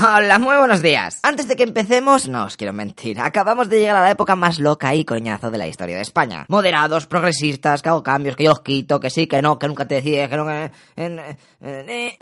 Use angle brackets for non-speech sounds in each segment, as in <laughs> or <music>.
Hola, muy buenos días. Antes de que empecemos, no os quiero mentir, acabamos de llegar a la época más loca y coñazo de la historia de España. Moderados, progresistas, que hago cambios, que yo os quito, que sí, que no, que nunca te decides, que no, eh, eh, eh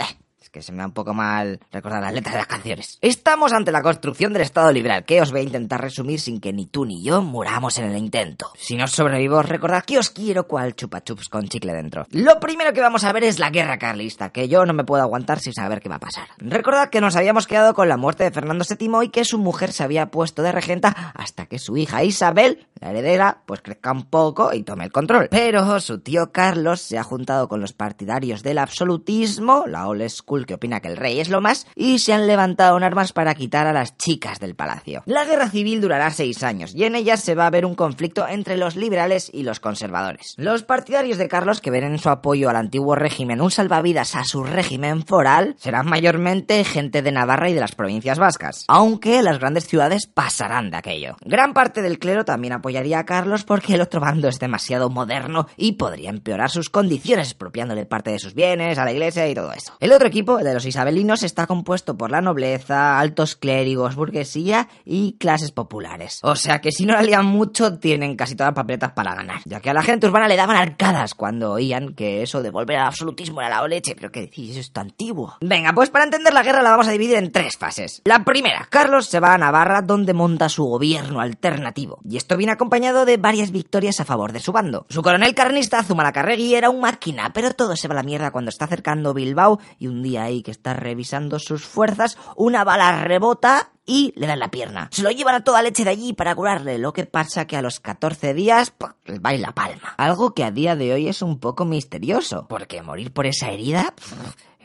que se me da un poco mal recordar las letras de las canciones. Estamos ante la construcción del Estado liberal, que os voy a intentar resumir sin que ni tú ni yo muramos en el intento. Si no sobrevivo, recordad que os quiero cual chupa chups con chicle dentro. Lo primero que vamos a ver es la guerra carlista, que yo no me puedo aguantar sin saber qué va a pasar. Recordad que nos habíamos quedado con la muerte de Fernando VII y que su mujer se había puesto de regenta hasta que su hija Isabel, la heredera, pues crezca un poco y tome el control. Pero su tío Carlos se ha juntado con los partidarios del absolutismo, la old school que opina que el rey es lo más, y se han levantado en armas para quitar a las chicas del palacio. La guerra civil durará seis años, y en ella se va a ver un conflicto entre los liberales y los conservadores. Los partidarios de Carlos, que ven en su apoyo al antiguo régimen un salvavidas a su régimen foral, serán mayormente gente de Navarra y de las provincias vascas, aunque las grandes ciudades pasarán de aquello. Gran parte del clero también apoyaría a Carlos porque el otro bando es demasiado moderno y podría empeorar sus condiciones, expropiándole parte de sus bienes a la iglesia y todo eso. El otro equipo de los isabelinos, está compuesto por la nobleza, altos clérigos, burguesía y clases populares. O sea que si no la lían mucho, tienen casi todas las papeletas para ganar. Ya que a la gente urbana le daban arcadas cuando oían que eso de volver al absolutismo era la leche. Pero que decís, eso es antiguo. Venga, pues para entender la guerra la vamos a dividir en tres fases. La primera, Carlos se va a Navarra donde monta su gobierno alternativo. Y esto viene acompañado de varias victorias a favor de su bando. Su coronel carnista, Zumalacárregui, era un máquina, pero todo se va a la mierda cuando está acercando Bilbao y un día ahí que está revisando sus fuerzas, una bala rebota y le dan la pierna. Se lo llevan a toda leche de allí para curarle. Lo que pasa que a los 14 días le va la palma. Algo que a día de hoy es un poco misterioso, porque morir por esa herida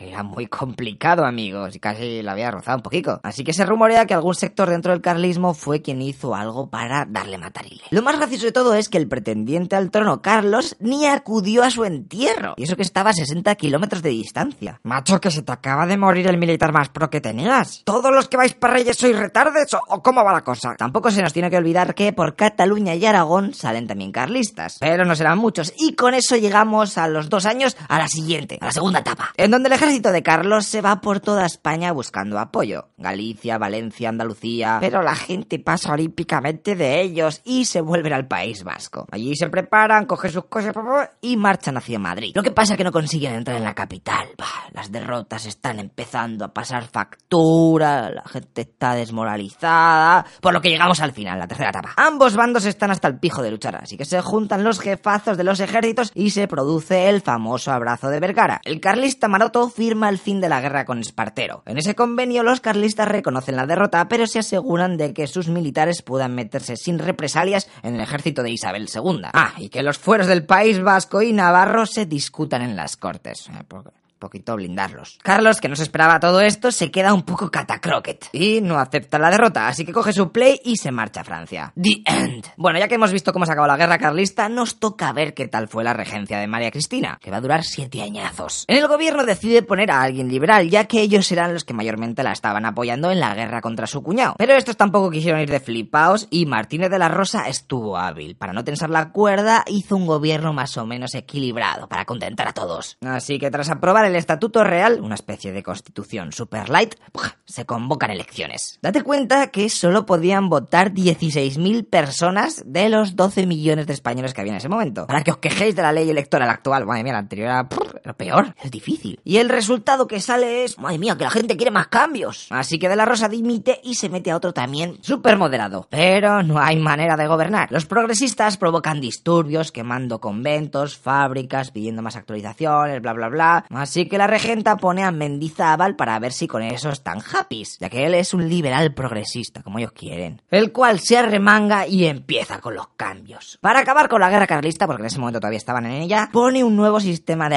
era muy complicado, amigos, y casi la había rozado un poquito. Así que se rumorea que algún sector dentro del carlismo fue quien hizo algo para darle matarile. Lo más gracioso de todo es que el pretendiente al trono, Carlos, ni acudió a su entierro. Y eso que estaba a 60 kilómetros de distancia. Macho, que se te acaba de morir el militar más pro que tenías. ¿Todos los que vais para Reyes sois retardes o cómo va la cosa? Tampoco se nos tiene que olvidar que por Cataluña y Aragón salen también carlistas. Pero no serán muchos. Y con eso llegamos a los dos años a la siguiente, a la segunda etapa. En donde el ejército ejército de Carlos se va por toda España buscando apoyo. Galicia, Valencia, Andalucía. Pero la gente pasa olímpicamente de ellos y se vuelven al País Vasco. Allí se preparan, cogen sus cosas y marchan hacia Madrid. Lo que pasa es que no consiguen entrar en la capital. las derrotas están empezando a pasar factura, la gente está desmoralizada. Por lo que llegamos al final, la tercera etapa. Ambos bandos están hasta el pijo de luchar, así que se juntan los jefazos de los ejércitos y se produce el famoso abrazo de Vergara. El carlista Maroto firma el fin de la guerra con Espartero. En ese convenio los carlistas reconocen la derrota, pero se aseguran de que sus militares puedan meterse sin represalias en el ejército de Isabel II. Ah, y que los fueros del País Vasco y Navarro se discutan en las cortes. Poquito blindarlos. Carlos, que no se esperaba todo esto, se queda un poco catacroquet y no acepta la derrota, así que coge su play y se marcha a Francia. The End. Bueno, ya que hemos visto cómo se acabó la guerra carlista, nos toca ver qué tal fue la regencia de María Cristina, que va a durar siete añazos. En el gobierno decide poner a alguien liberal, ya que ellos eran los que mayormente la estaban apoyando en la guerra contra su cuñado. Pero estos tampoco quisieron ir de flipaos y Martínez de la Rosa estuvo hábil. Para no tensar la cuerda, hizo un gobierno más o menos equilibrado para contentar a todos. Así que tras aprobar el el Estatuto Real, una especie de constitución super light, se convocan elecciones. Date cuenta que solo podían votar 16.000 personas de los 12 millones de españoles que había en ese momento. Para que os quejéis de la ley electoral actual, madre mía, la anterior era, lo peor, es difícil. Y el resultado que sale es, madre mía, que la gente quiere más cambios. Así que De la Rosa dimite y se mete a otro también súper moderado. Pero no hay manera de gobernar. Los progresistas provocan disturbios, quemando conventos, fábricas, pidiendo más actualizaciones, bla bla bla. Así que la regenta pone a Mendizábal para ver si con eso están happy, ya que él es un liberal progresista, como ellos quieren. El cual se arremanga y empieza con los cambios. Para acabar con la guerra carlista, porque en ese momento todavía estaban en ella, pone un nuevo sistema de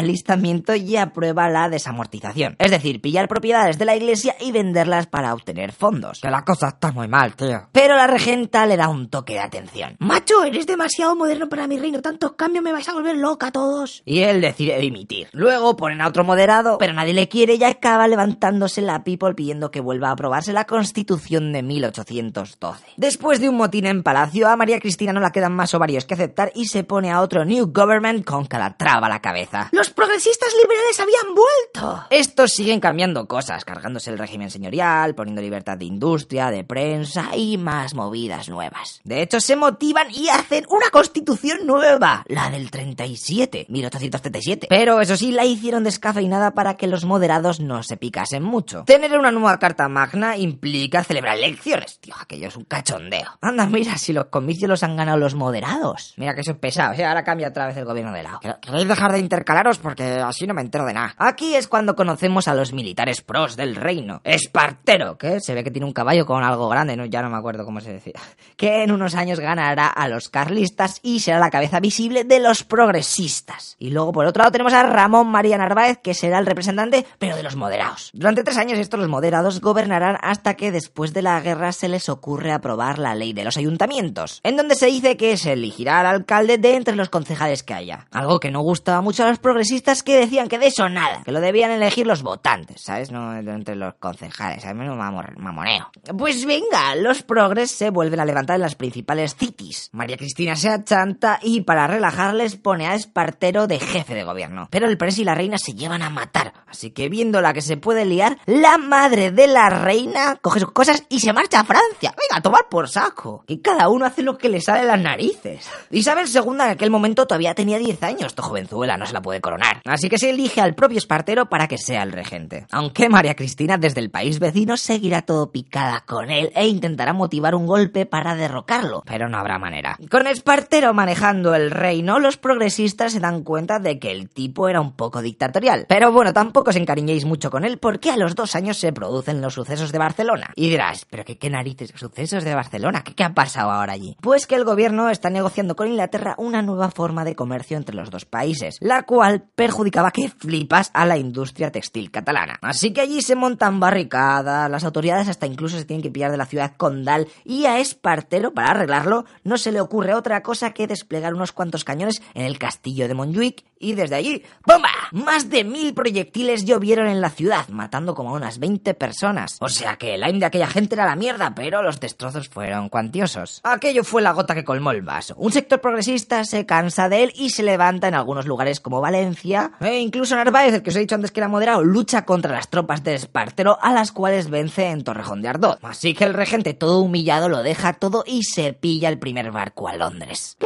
y aprueba la desamortización. Es decir, pillar propiedades de la iglesia y venderlas para obtener fondos. Que la cosa está muy mal, tío. Pero la regenta le da un toque de atención. Macho, eres demasiado moderno para mi reino, tantos cambios me vais a volver loca a todos. Y él decide dimitir. Luego ponen a otro moderado, pero nadie le quiere y acaba levantándose la people pidiendo que vuelva a aprobarse la Constitución de 1812. Después de un motín en Palacio, a María Cristina no la quedan más ovarios que aceptar y se pone a otro New Government con Calatrava a la cabeza. Los progresistas progresistas liberales habían vuelto. Estos siguen cambiando cosas, cargándose el régimen señorial, poniendo libertad de industria, de prensa y más movidas nuevas. De hecho, se motivan y hacen una constitución nueva, la del 37, 1837. Pero eso sí, la hicieron descafeinada para que los moderados no se picasen mucho. Tener una nueva carta magna implica celebrar elecciones. Tío, aquello es un cachondeo. Anda, mira, si los comicios los han ganado los moderados. Mira que eso es pesado, ¿eh? ahora cambia otra vez el gobierno de lado. ¿Queréis dejar de intercalaros? Porque así no me entero de nada. Aquí es cuando conocemos a los militares pros del reino. Espartero, que se ve que tiene un caballo con algo grande, ¿no? ya no me acuerdo cómo se decía. <laughs> Que en unos años ganará a los carlistas y será la cabeza visible de los progresistas. Y luego por otro lado tenemos a Ramón María Narváez, que será el representante, pero de los moderados. Durante tres años estos los moderados gobernarán hasta que después de la guerra se les ocurre aprobar la ley de los ayuntamientos, en donde se dice que se elegirá al alcalde de entre los concejales que haya. Algo que no gustaba mucho a los progresistas que decían que de eso nada, que lo debían elegir los votantes, ¿sabes? No entre los concejales, al menos mamoneo. Pues venga, los progres se vuelven a levantar en las principales cities. María Cristina se achanta y para relajarles pone a Espartero de jefe de gobierno. Pero el pres y la reina se llevan a matar, así que viendo la que se puede liar, la madre de la reina coge sus cosas y se marcha a Francia. Venga, tomar por saco. Y cada uno hace lo que le sale de las narices. Isabel II en aquel momento todavía tenía 10 años, esto jovenzuela no se la puede coronar. Así que se elige al propio Espartero para que sea el regente. Aunque María Cristina desde el país vecino seguirá todo picada con él e intentará motivar un golpe para derrocarlo, pero no habrá manera. Con Espartero manejando el reino, los progresistas se dan cuenta de que el tipo era un poco dictatorial. Pero bueno, os encariñéis mucho con él porque a los dos años se producen los sucesos de Barcelona. Y dirás, pero qué, qué narices, sucesos de Barcelona, ¿Qué, ¿qué ha pasado ahora allí? Pues que el gobierno está negociando con Inglaterra una nueva forma de comercio entre los dos países, la cual perjudicaba que flipas a la industria textil catalana. Así que allí se montan barricadas, las autoridades hasta incluso se tienen que pillar de la ciudad condal y a Espartero, para arreglarlo, no se le ocurre otra cosa que desplegar unos cuantos cañones en el castillo de Montjuic y desde allí, ¡bomba! Más de mil proyectiles llovieron en la ciudad, matando como a unas 20 personas. O sea que el aim de aquella gente era la mierda, pero los destrozos fueron cuantiosos. Aquello fue la gota que colmó el vaso. Un sector progresista se cansa de él y se levanta en algunos lugares como Valencia, e incluso Narváez, el que os he dicho antes que era moderado, lucha contra las tropas de Espartero, a las cuales vence en Torrejón de Ardoz. Así que el regente, todo humillado, lo deja todo y se pilla el primer barco a Londres.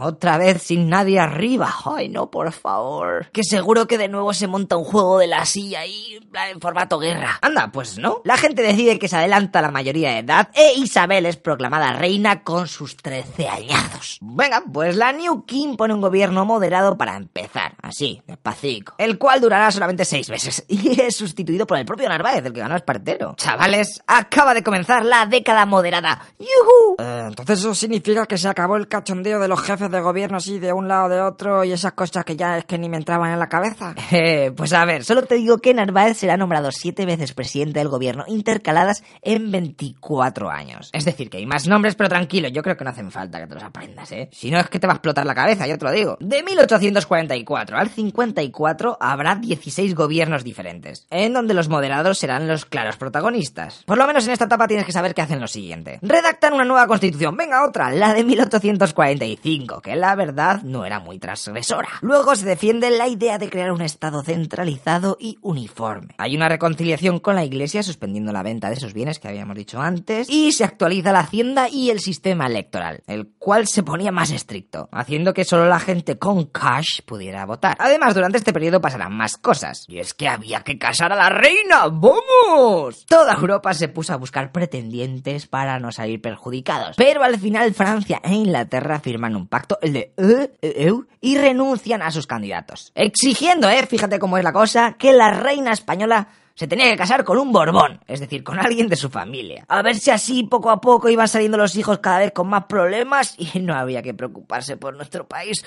Otra vez sin nadie arriba. Ay, no, por favor. Que seguro que de nuevo se monta un juego de la silla ahí en formato guerra. Anda, pues no. La gente decide que se adelanta la mayoría de edad e Isabel es proclamada reina con sus 13 añados. Venga, pues la New King pone un gobierno moderado para empezar, así, despacito, el cual durará solamente seis meses <laughs> y es sustituido por el propio Narváez, el que ganó Espartero. Chavales, acaba de comenzar la década moderada. ¡Yuhu! Eh, entonces eso significa que se acabó el cachondeo de los jefes de gobierno así de un lado de otro y esas cosas que ya es que ni me entraban en la cabeza. <laughs> Eh, pues a ver, solo te digo que Narváez será nombrado siete veces presidente del gobierno intercaladas en 24 años. Es decir, que hay más nombres, pero tranquilo, yo creo que no hacen falta que te los aprendas, ¿eh? Si no es que te va a explotar la cabeza, yo te lo digo. De 1844 al 54 habrá 16 gobiernos diferentes, en donde los moderados serán los claros protagonistas. Por lo menos en esta etapa tienes que saber que hacen lo siguiente. Redactan una nueva constitución, venga otra, la de 1845, que la verdad no era muy transgresora. Luego se defiende la idea de crear un estado centralizado y uniforme. Hay una reconciliación con la iglesia suspendiendo la venta de esos bienes que habíamos dicho antes y se actualiza la hacienda y el sistema electoral, el cual se ponía más estricto, haciendo que solo la gente con cash pudiera votar. Además, durante este periodo pasarán más cosas, y es que había que casar a la reina, ¡vamos! Toda Europa se puso a buscar pretendientes para no salir perjudicados, pero al final Francia e Inglaterra firman un pacto, el de EU, y renuncian a sus candidatos, exigiendo, eh, fíjate cómo es la cosa, que la reina española se tenía que casar con un Borbón, es decir, con alguien de su familia. A ver si así poco a poco iban saliendo los hijos cada vez con más problemas y no había que preocuparse por nuestro país.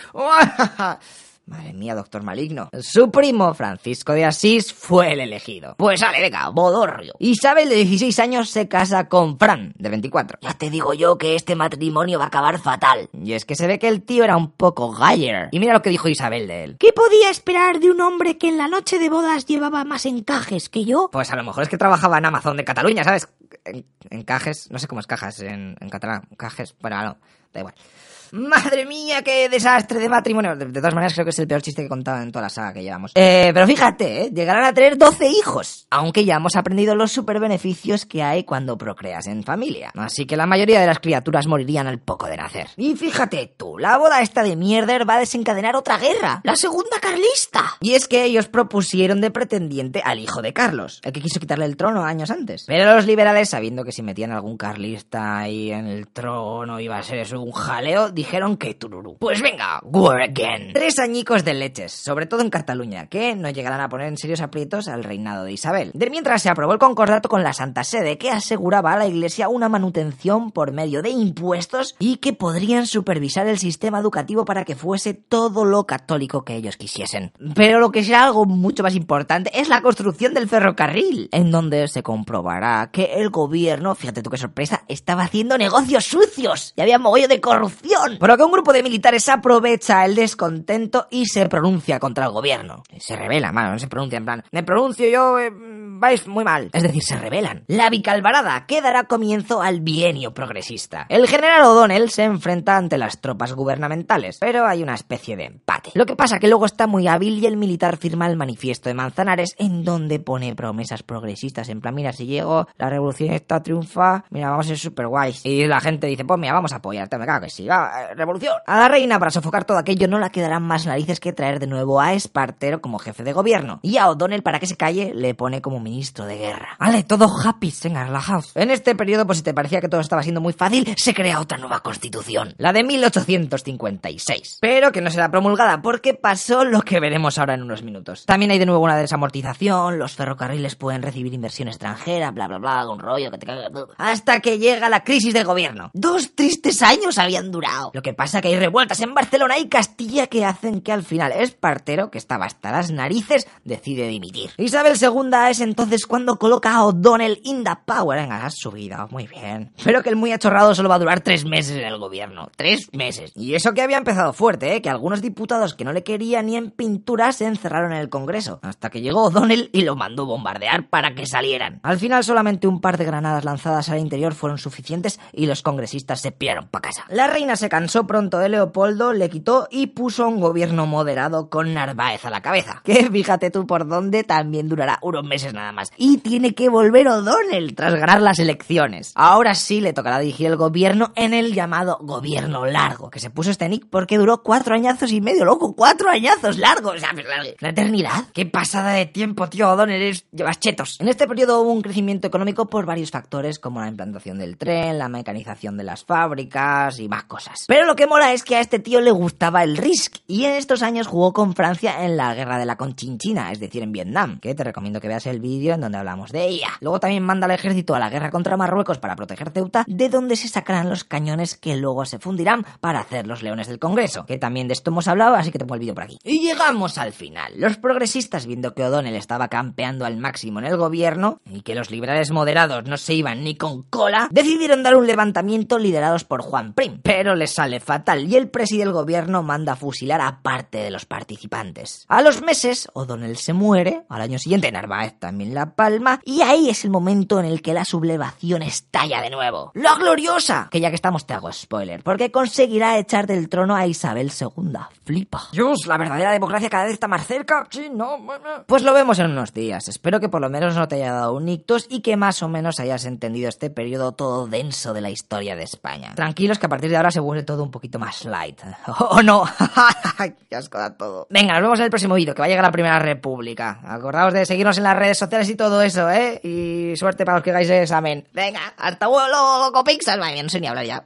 Madre mía, doctor maligno. Su primo, Francisco de Asís, fue el elegido. Pues sale, venga, bodorrio. Isabel, de 16 años, se casa con Fran, de 24. Ya te digo yo que este matrimonio va a acabar fatal. Y es que se ve que el tío era un poco galler. Y mira lo que dijo Isabel de él. ¿Qué podía esperar de un hombre que en la noche de bodas llevaba más encajes que yo? Pues a lo mejor es que trabajaba en Amazon de Cataluña, ¿sabes? En, encajes, no sé cómo es cajas en, en catalán. Cajes, bueno, no igual. Madre mía, qué desastre de matrimonio. De, todas maneras, creo que es el peor chiste que he contado en toda la saga que llevamos. Eh, pero fíjate, ¿eh? llegarán a tener 12 hijos. Aunque ya hemos aprendido los super beneficios que hay cuando procreas en familia. Así que la mayoría de las criaturas morirían al poco de nacer. Y fíjate tú, la boda esta de mierder va a desencadenar otra guerra. La segunda carlista. Y es que ellos propusieron de pretendiente al hijo de Carlos, el que quiso quitarle el trono años antes. Pero los liberales, sabiendo que si metían algún carlista ahí en el trono iba a ser eso un jaleo, dijeron que tururú. Pues venga, war again. Tres añicos de leches, sobre todo en Cataluña, que no llegarán a poner en serios aprietos al reinado de Isabel. De mientras se aprobó el concordato con la Santa Sede, que aseguraba a la Iglesia una manutención por medio de impuestos y que podrían supervisar el sistema educativo para que fuese todo lo católico que ellos quisiesen. Pero lo que será algo mucho más importante es la construcción del ferrocarril, en donde se comprobará que el gobierno, fíjate tú qué sorpresa, estaba haciendo negocios sucios y había mogollo de corrupción. Por lo que un grupo de militares aprovecha el descontento y se pronuncia contra el gobierno. Se revela, mano, no se pronuncia en plan, me pronuncio yo, eh, vais muy mal. Es decir, se rebelan. La bicalvarada que dará comienzo al bienio progresista. El general O'Donnell se enfrenta ante las tropas gubernamentales, pero hay una especie de empate. Lo que pasa que luego está muy hábil y el militar firma el manifiesto de Manzanares en donde pone promesas progresistas. En plan, mira, si llego, la revolución está triunfa, mira, vamos a ser super guays. Y la gente dice, pues mira, vamos a apoyarte, me cago que sí, va, eh, revolución. A la reina, para sofocar todo aquello, no la quedarán más narices que traer de nuevo a Espartero como jefe de gobierno. Y a O'Donnell, para que se calle, le pone como ministro de guerra. Vale, todo happy, venga, relajaos. En este periodo, pues si te parecía que todo estaba siendo muy fácil, se crea otra nueva constitución, la de 1856. Pero que no será promulgada porque pasó lo que veremos ahora en unos minutos. También hay de nuevo una desamortización, los ferrocarriles pueden recibir inversión extranjera, bla bla bla, un rollo que te caga. Hasta que llega la crisis de gobierno. Dos tristes años habían durado. Lo que pasa que hay revueltas en Barcelona y Castilla que hacen que al final Espartero, que estaba hasta las narices, decide dimitir. Isabel II es entonces cuando coloca a O'Donnell in the power. Venga, has subido, muy bien. Pero que el muy achorrado solo va a durar tres meses en el gobierno. Tres meses. Y eso que había empezado fuerte, ¿eh? Que algunos diputados que no le querían ni en pintura se encerraron en el Congreso. Hasta que llegó O'Donnell y lo mandó bombardear para que salieran. Al final solamente un par de granadas lanzadas al interior fueron suficientes y los congresistas se piraron para casa. La reina se cansó pronto de Leopoldo, le quitó y puso un gobierno moderado con Narváez a la cabeza. <laughs> Que fíjate tú por dónde también durará unos meses nada más. Y tiene que volver O'Donnell tras ganar las elecciones. Ahora sí le tocará dirigir el gobierno en el llamado gobierno largo, que se puso este nick porque duró cuatro añazos y medio, loco, cuatro añazos largos, la, la eternidad. Qué pasada de tiempo, tío, O'Donnell, eres- llevas chetos. En este periodo hubo un crecimiento económico por varios factores como la implantación del tren, la mecanización de las fábricas y más cosas. Pero lo que mola es que a este tío le gustaba el Risk y en estos años jugó con Francia en la guerra de la Conchinchina, es decir, en Vietnam, que te recomiendo que veas el vídeo en donde hablamos de ella. Luego también manda al ejército a la guerra contra Marruecos para proteger Ceuta, de donde se sacarán los cañones que luego se fundirán para hacer los leones del Congreso, que también de esto hemos hablado, así que te pongo el vídeo por aquí. Y llegamos al final. Los progresistas, viendo que O'Donnell estaba campeando al máximo en el gobierno y que los liberales moderados no se iban ni con cola, decidieron dar un levantamiento liderados por Juan Prim. Pero les sale fatal y el presidente del gobierno manda a fusilar a parte de los participantes. A los meses, O'Donnell se muere, al año siguiente Narváez también la palma, y ahí es el momento en el que la sublevación estalla de nuevo. ¡La gloriosa! Que ya que estamos te hago spoiler, porque conseguirá echar del trono a Isabel II. Flipa. Dios, la verdadera democracia cada vez está más cerca. Sí, no. Pues lo vemos en unos días. Espero que por lo menos no te haya dado un ictus y que más o menos hayas entendido este periodo todo denso de la historia de España. Tranquilos que a partir de ahora se vuelve todo un poquito más light. <laughs> ¿O no? <laughs> ¡Qué asco da todo! Venga, nos vemos en el próximo vídeo, que va a llegar la Primera República. Acordaos de seguirnos en las redes sociales y todo eso, ¿eh? Y suerte para los que hagáis el examen. Venga, hasta luego, Copixas. Vaya, no sé ni hablar ya.